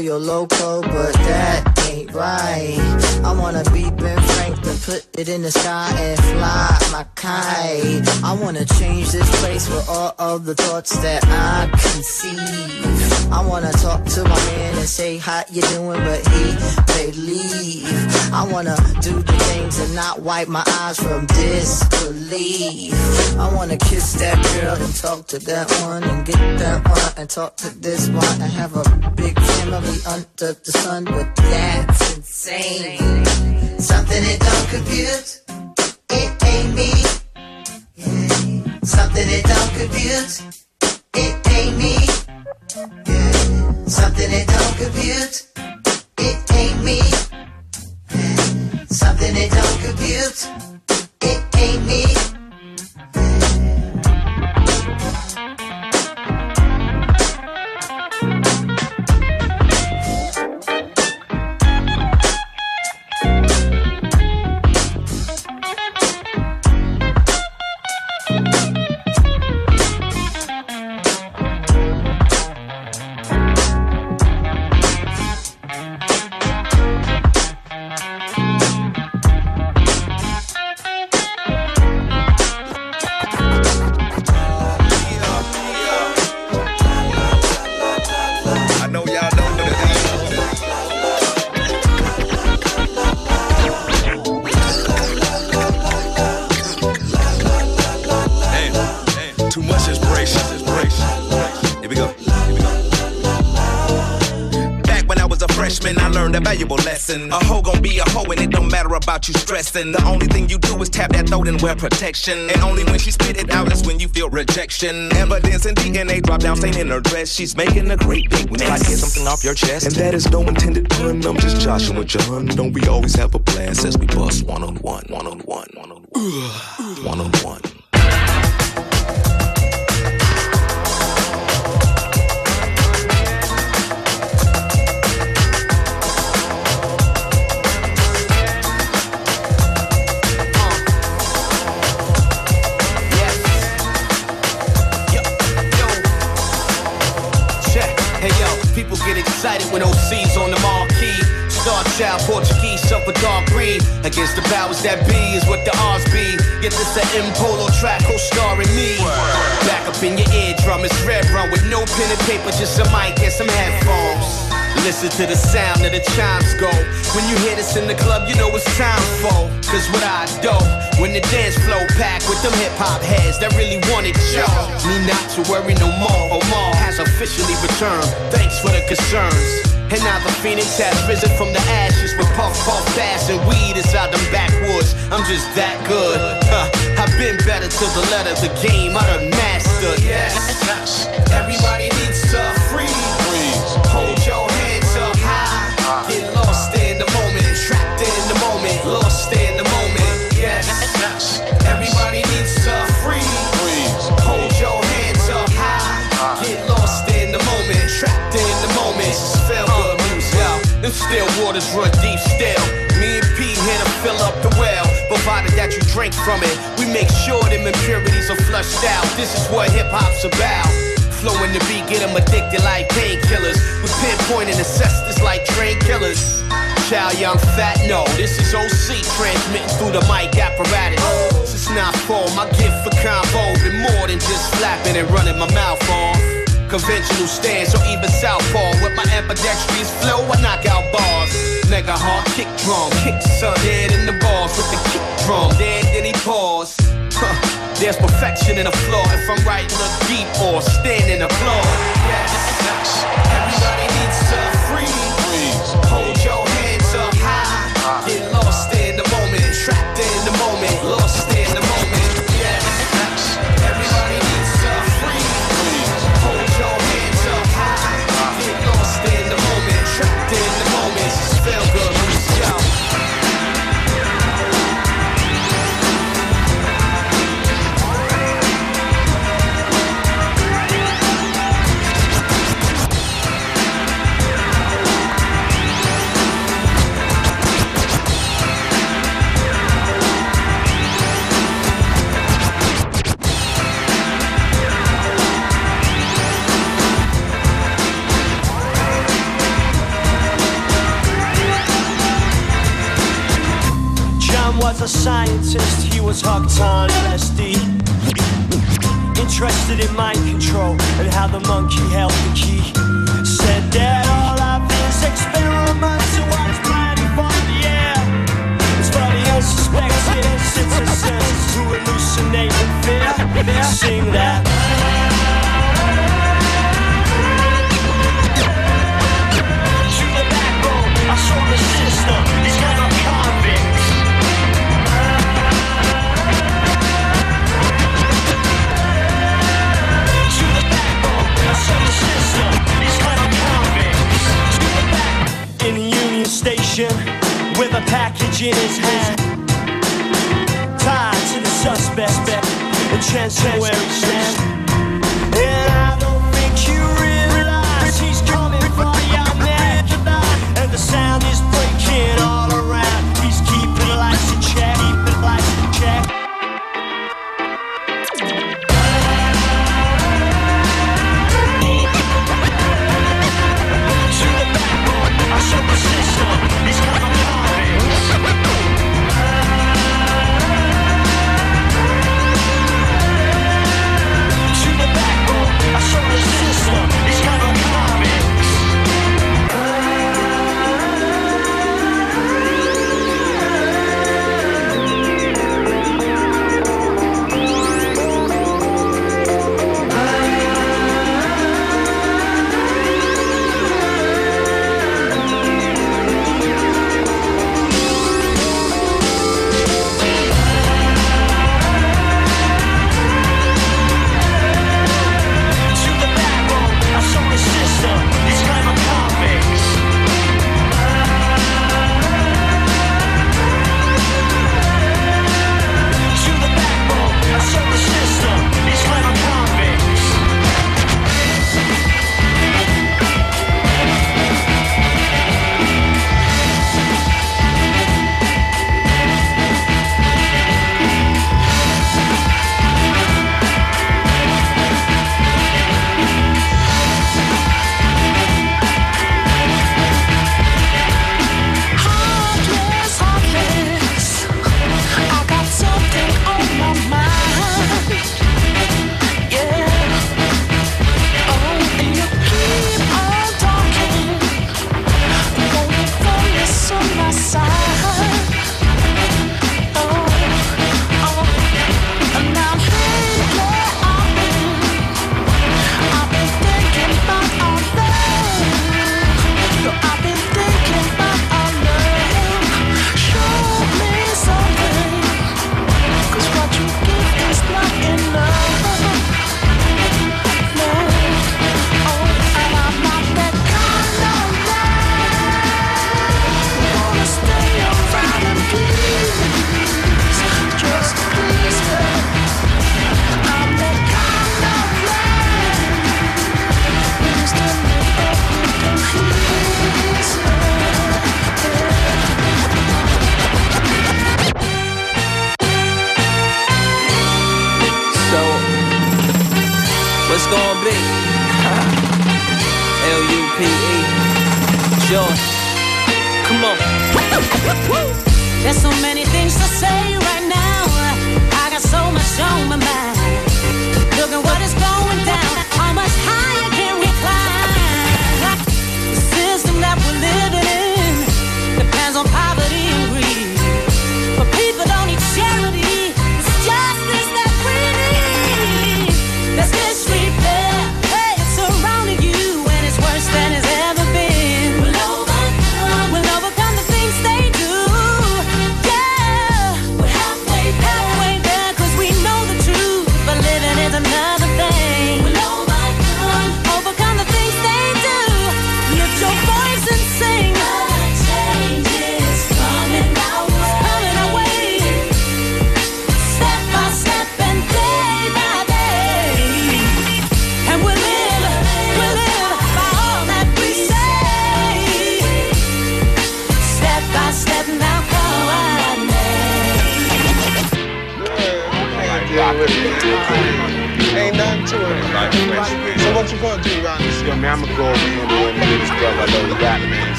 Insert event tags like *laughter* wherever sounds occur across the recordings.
Yo Loco, but that ain't right. I wanna be Ben Franklin, put it in the sky and fly my kite. I wanna change this place with all of the thoughts that I conceive. I wanna talk to my man and say how you doing, but he may leave. I wanna do the things and not wipe my eyes from disbelief. I wanna kiss that girl and talk to that one and get that one and talk to this one and have a big family under the sun, but that's insane. Something it don't compute, it ain't me. Something it don't compute, it ain't me. Something it don't compute, it ain't me. Something it don't compute, it ain't me. A valuable lesson. A hoe gon' be a hoe and it don't matter about you stressing. The only thing you do is tap that throat and wear protection. And only when she spit it out is when you feel rejection. Evidence and DNA drop down, stain in her dress. She's making a great big when I get something off your chest. And that is no intended pun. I'm just Joshua John. Don't we always have a blast as we bust one on one, one on one, one on one, one on one. When OC's on the marquee. Star child, Portuguese, dark green. Against the powers that be is what the R's be. Get this a M polo track, co-starring me. Back up in your eardrum, it's red run with no pen and paper, just a mic and some headphones. Listen to the sound of the chimes go. When you hear this in the club, you know it's time for. Cause what I do, when the dance flow packed with them hip hop heads that really want it, yo. Me not to worry no more. Omar has officially returned. Thanks for the concerns. And now the phoenix has risen from the ashes with puff, puff, fast and weed inside them backwoods. I'm just that good. Huh. I've been better till the letter, the game I done mastered. Yes, everybody needs to freeze. Still waters run deep still. Me and P here to fill up the well. Provided that you drink from it, we make sure them impurities are flushed out. This is what hip hop's about. Flowing the beat, get them addicted like painkillers. We pinpoint and assess this like train killers. Child, young fat, no. This is OC transmitting through the mic apparatus. Since not four, my gift for combo been more than just slapping and running my mouth off. Conventional stance or even southpaw with my ambidextrous flow, I knock out bars. Mega hard kick drum, kick son dead in the balls with the kick drum. Then then he pause. Huh. There's perfection in the floor. If I'm right, look deep or stand in the floor. Yes, everybody needs to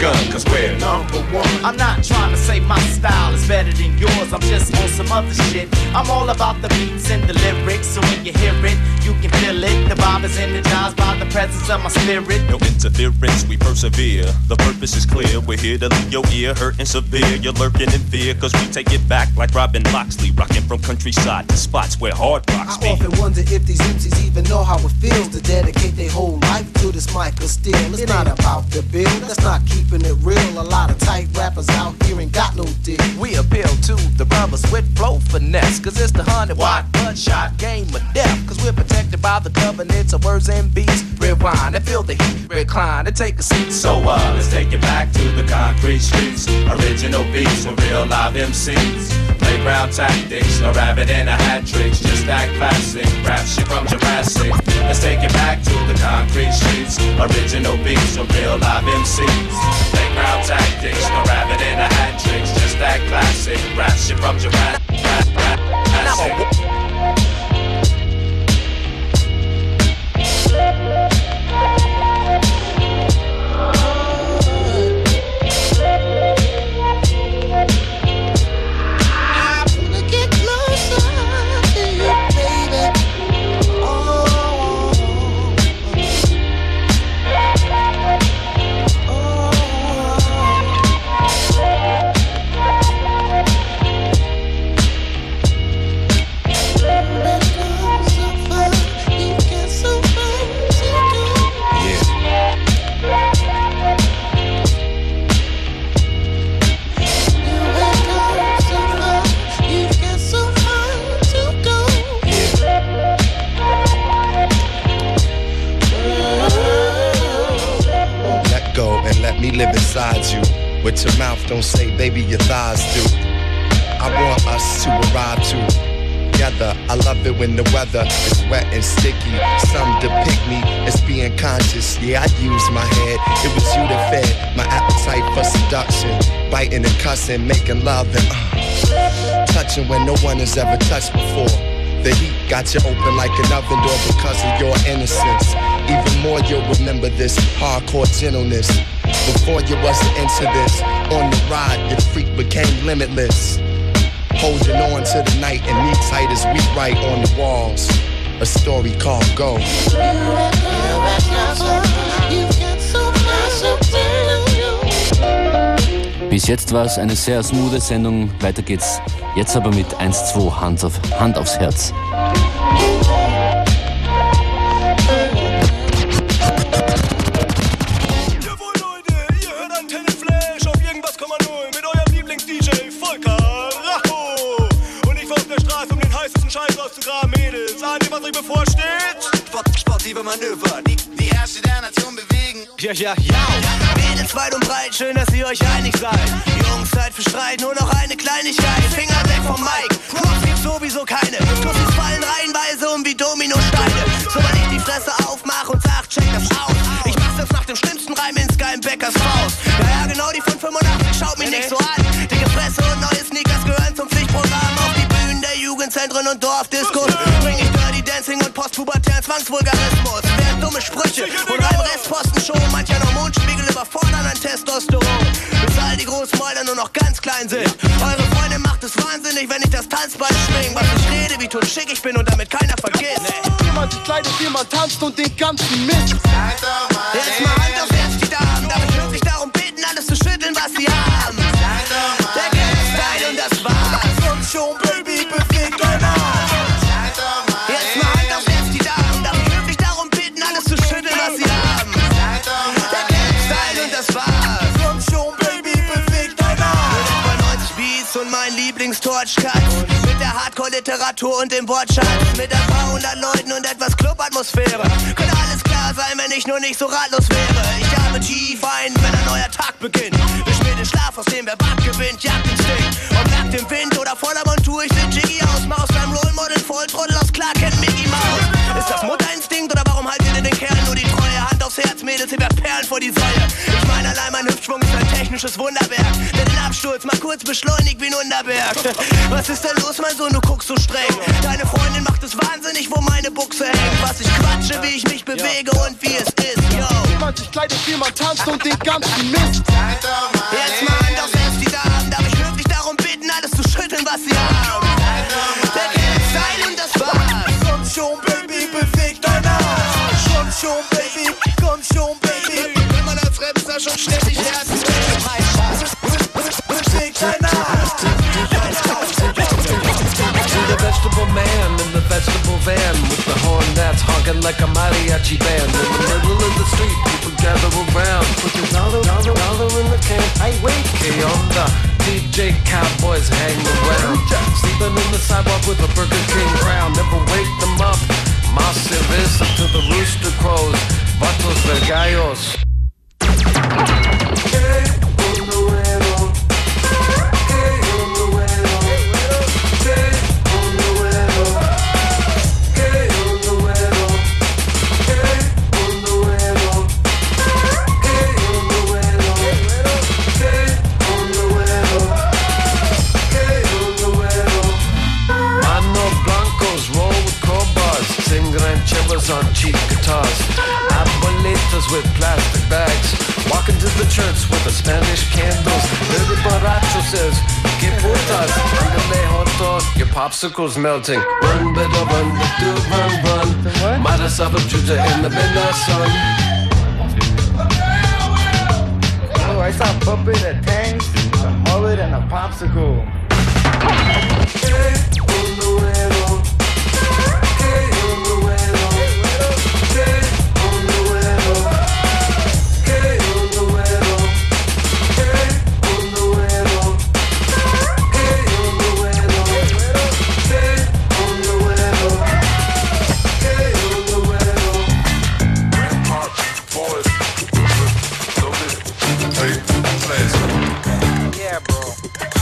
gun, cause we're number one. I'm not trying to say my style is better than yours, I'm just some other shit. I'm all about the beats and the lyrics, so when you hear it, you can feel it. The vibe is energized by the presence of my spirit. No interference, we persevere. The purpose is clear. We're here to leave your ear hurting severe. You're lurking in fear, cause we take it back like Robin Loxley, rocking from countryside to spots where hard rocks I often wonder if these MCs even know how it feels to dedicate their whole life to this mic of steel. It's it not about the bill, that's not keeping it real. A lot of tight finesse, cause it's the hundred watt bloodshot game of death. Cause we're protected by the covenants of words and beats. Rewind and feel the heat, recline and take a seat. So uh, let's take it back to the concrete streets. Original beats with real live MCs. Playground tactics, no rabbit in a hat tricks, just that classic rap shit from Jurassic. Let's take it back to the concrete streets. Original beats with real live MCs. Playground tactics, no rabbit in a hat tricks, just that classic rap shit from Jurassic. And I'm a With your mouth don't say, baby, your thighs do. I want us to arrive together. I love it when the weather is wet and sticky. Some depict me as being conscious. Yeah, I use my head. It was you that fed my appetite for seduction. Biting and cussing, making love and uh, touching when no one has ever touched before. The heat got you open like an oven door because of your innocence. Even more, you'll remember this hardcore gentleness. Before you wasn't into this, on the ride, your freak became limitless. Holding on to the night and me tight as we write on the walls. A story called Go. Bis jetzt war es eine sehr smoothe Sendung. Weiter geht's jetzt aber mit 1-2 Hand, auf, Hand aufs Herz. Sportive Manöver, die, die Herrscher der Nation bewegen. Ja, ja, ja. Mädels weit und breit, schön, dass ihr euch einig seid. Jungs, Zeit für Streit, nur noch eine Kleinigkeit. Finger weg vom Mike, Props gibt's sowieso keine. Tussis fallen reihenweise um wie Dominosteine. Sobald ich die Fresse aufmach und sag, check das aus. Ich mach das nach dem schlimmsten Reim in Sky Beckers Faust. Ja, ja, genau die von 85, schaut mich nicht so an. Dicke Fresse und neue Sneakers gehören zum Pflichtprogramm. Auf die Bühnen der Jugendzentren und Dorfdiskos bring ich Dancing und postpubertären Zwangsvulgarismus. Während dumme Sprüche und rein Restposten schon. Mancher noch Mundspiegel überfordern an Testosteron. Bis all die Großmäuler nur noch ganz klein sind. Eure Freundin macht es wahnsinnig, wenn ich das Tanzbein schwing. Was ich rede, wie tot schick ich bin und damit keiner vergisst. Jemand sich kleidet, jemand tanzt und den ganzen Mist. Jetzt mal Hand auf Herz, die Damen. Darf ich wirklich darum bitten, alles zu schütteln, was sie haben? Der Geldstyle und das war's. Und schon, Lieblings-Torchcut. Mit der Hardcore-Literatur und dem Wortschatz. Mit ein paar hundert Leuten und etwas Club-Atmosphäre. Könnte alles klar sein, wenn ich nur nicht so ratlos wäre. Ich habe tief ein, wenn ein neuer Tag beginnt. Ich will den Schlaf, aus dem wer Bad gewinnt, Jagdinstinkt. Ob nackt im Wind oder voller Perlen vor die Säule. Ich meine, allein mein Hüftschwung ist ein technisches Wunderwerk. Der den Absturz mal kurz beschleunigt wie ein Unterberg. *laughs* Was ist denn los, mein Sohn, du guckst so streng. Deine Freundin macht es wahnsinnig, wo meine Buchse hängt. Was ich quatsche, wie ich mich bewege und wie es ist, yo. Wie man sich kleidet, wie man tanzt und den ganzen Mist. Jetzt mal Hand auf selbst die Damen. Darf ich wirklich darum bitten, alles zu schütteln, was sie haben? Der Geld sein und das war's. Komm schon, Baby, beweg dein Arsch. Komm schon, Baby, komm schon, Baby. Wenn man als Rapstar schon ständig Herz Beweg dein the vegetable man in the vegetable van with the horn that's honking like a mariachi band. In the middle of the street, people gather around. Put your dollar, dollar, dollar in the can. Hey, wait, hey, on the DJ cowboys hang around. Sleeping in the sidewalk with a Burger King crown. Never wake them up. Más cerveza to the rooster crows. Vatos de cheap guitars. Abuelitas with plastic bags, walking to the church with the Spanish candles. Little borracho says, "Que putas, andale joto, your popsicle's melting." Run, better run, do run, run. Might as well juja in the midnight sun. Oh, I saw Puppet, a tank, a mullet, and a popsicle. Yeah, bro.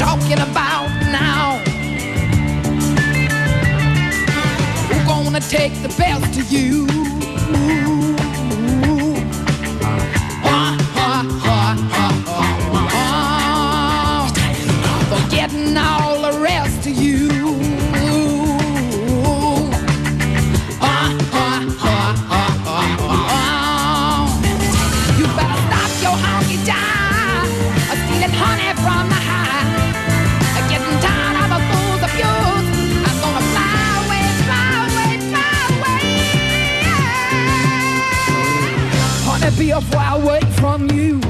Talking about now. Who gonna take the best of you? Be a fly away from you.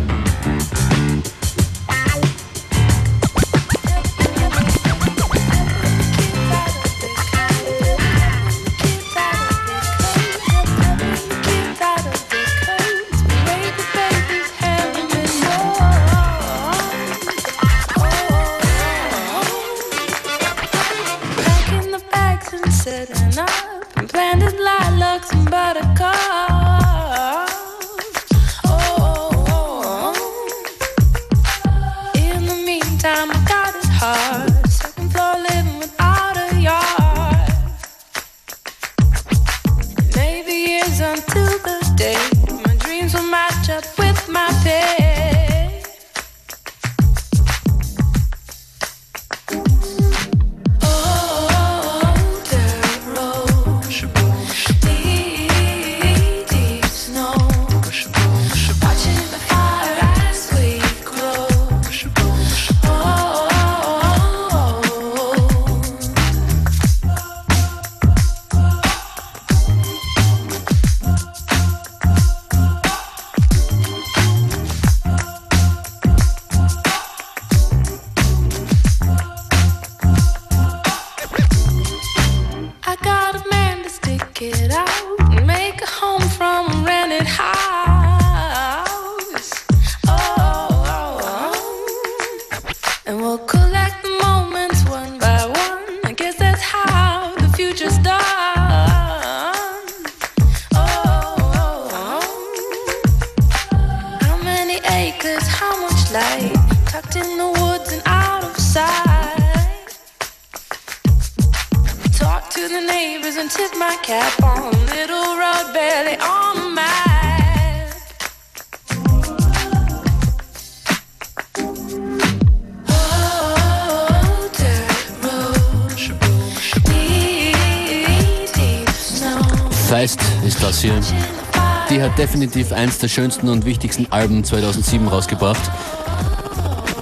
Definitiv eins der schönsten und wichtigsten Alben 2007 rausgebracht.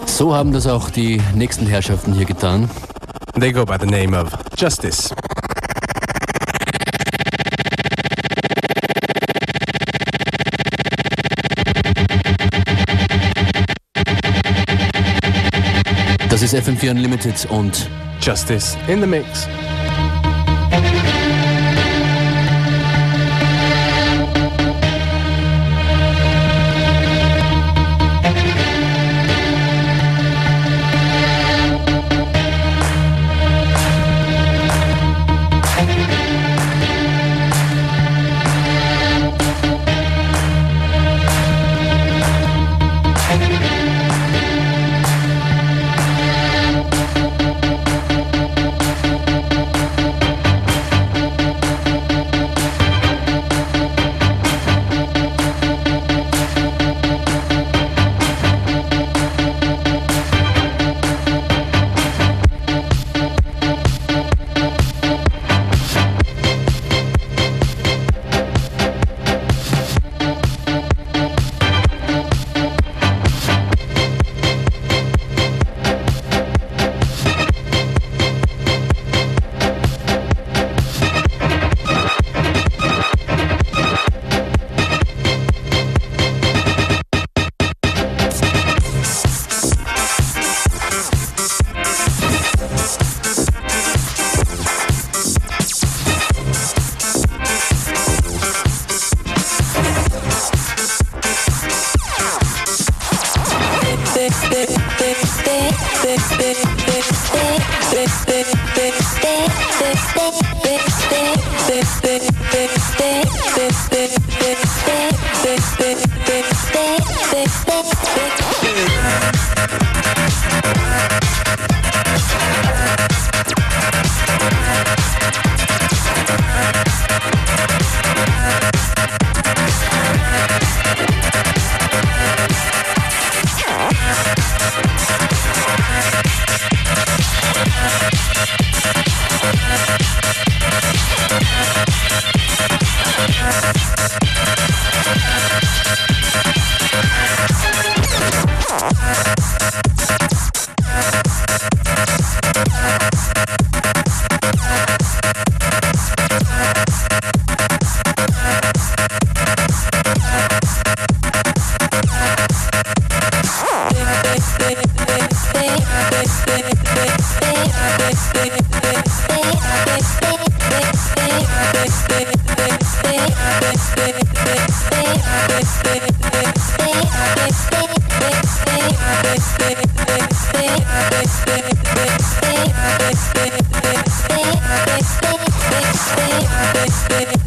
So haben das auch die nächsten Herrschaften hier getan. They go by the name of Justice. Das ist FM4 Unlimited und Justice in the Mix. Baby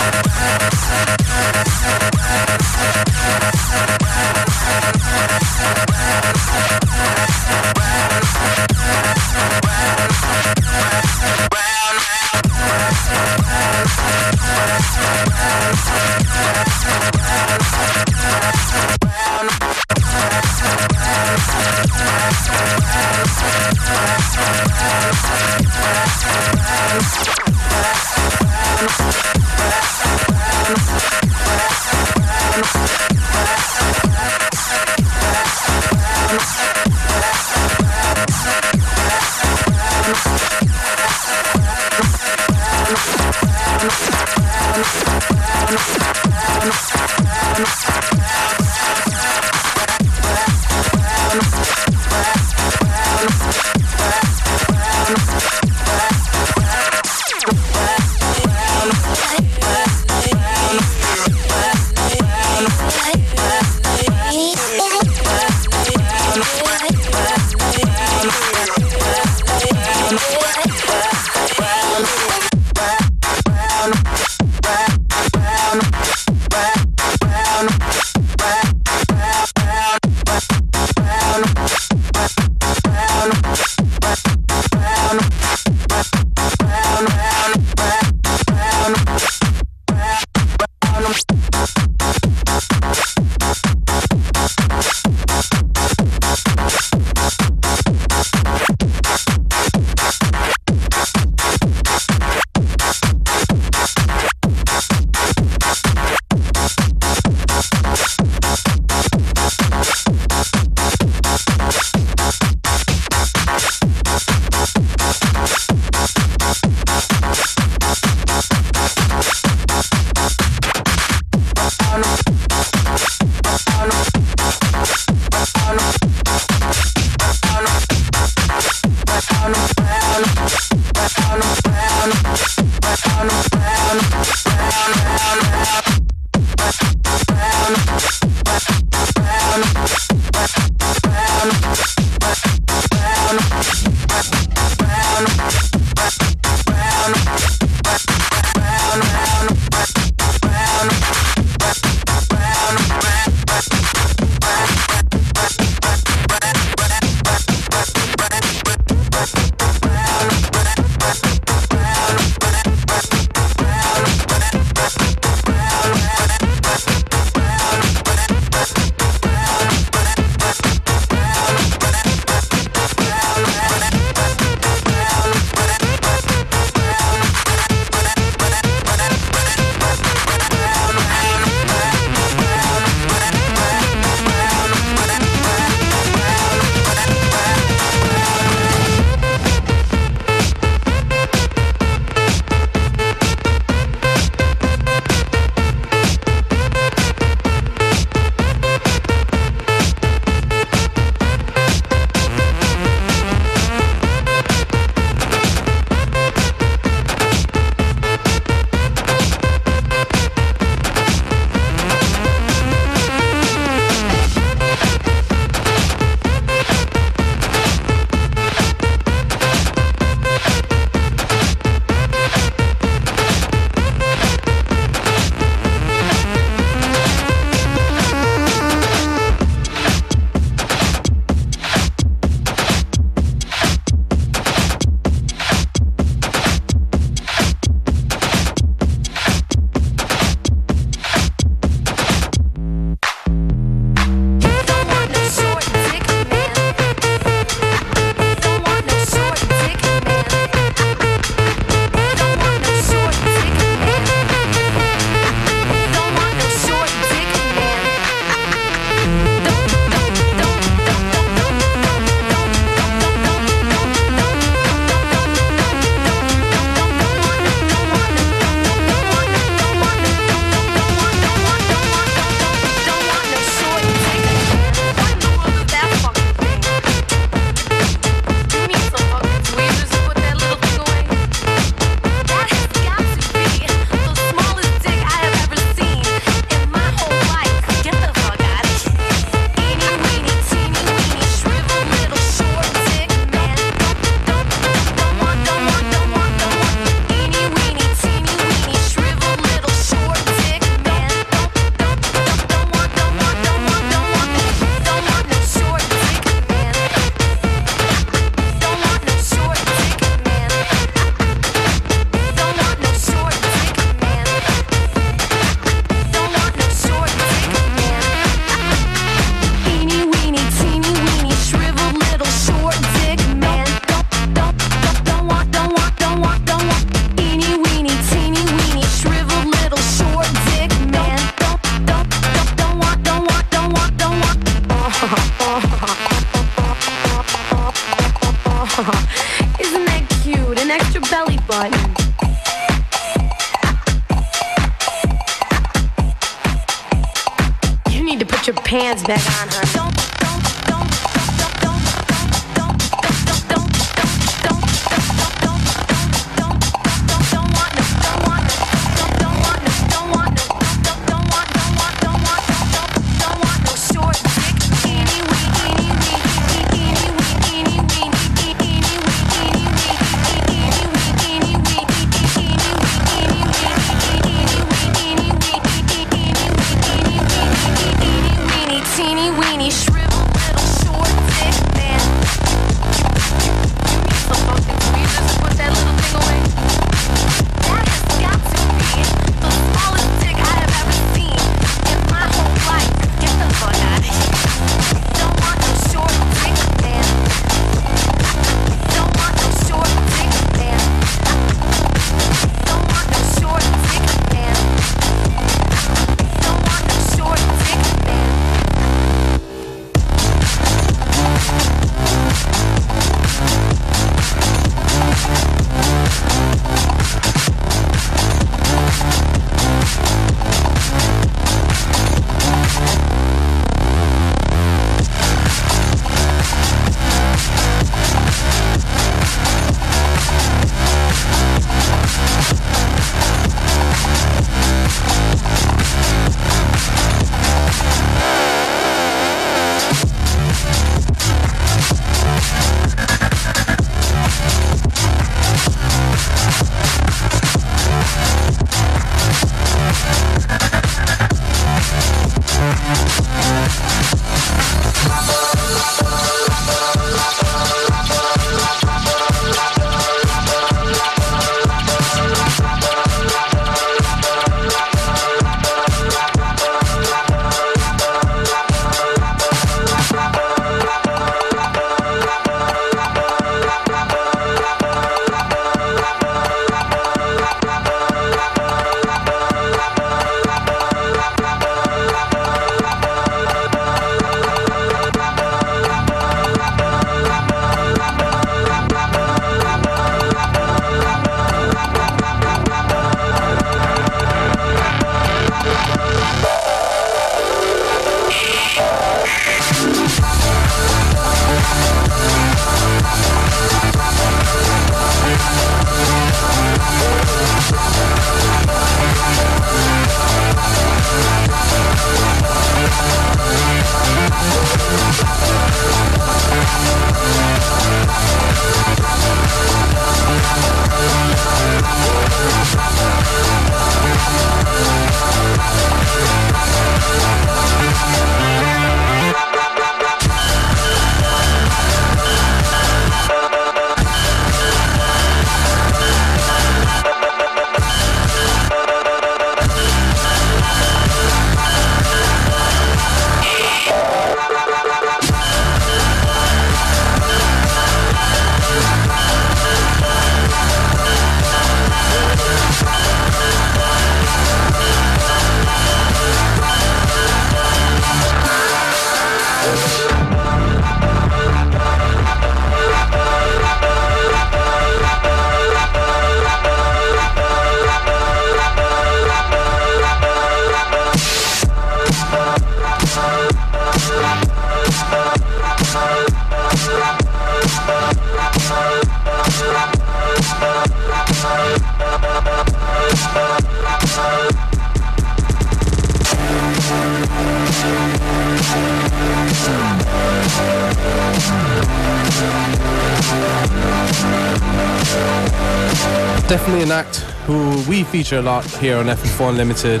act who we feature a lot here on FM4 Unlimited.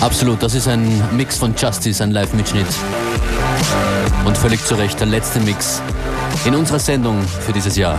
Absolut, das ist ein Mix von Justice, ein Live-Mitschnitt. Und völlig zu Recht der letzte Mix in unserer Sendung für dieses Jahr.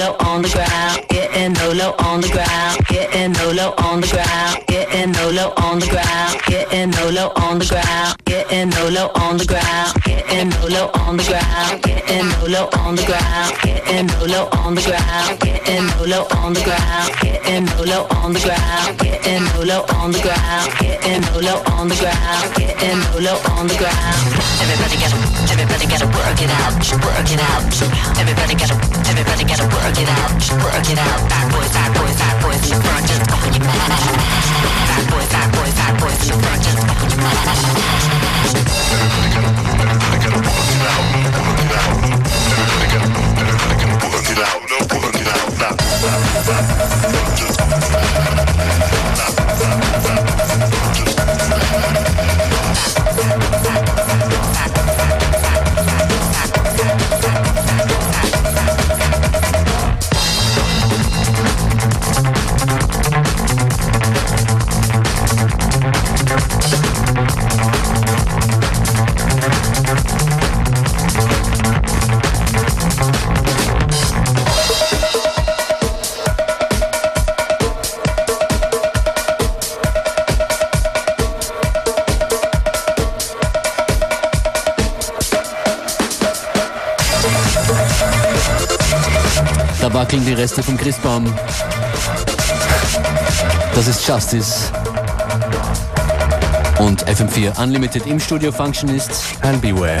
low on the ground, getting low low on the ground, getting low low on the ground, getting low low on the ground. Getting low, low on the ground. Getting low, low on the ground. Getting low, low on the ground. Getting low, low on the ground. Getting low, low on the ground. Getting low, low on the ground. Getting low, low on the ground. Getting low, low on the ground. Getting low, low on the ground. Getting no low on the ground. Everybody get everybody get work it out. Work it out. Everybody get everybody get work it out. Work it out. Bad boys, bad boys, bad boys. You're just going mad. I break your project, Reste vom Christbaum. Das ist Justice. Und FM4 Unlimited im Studio Function ist and beware.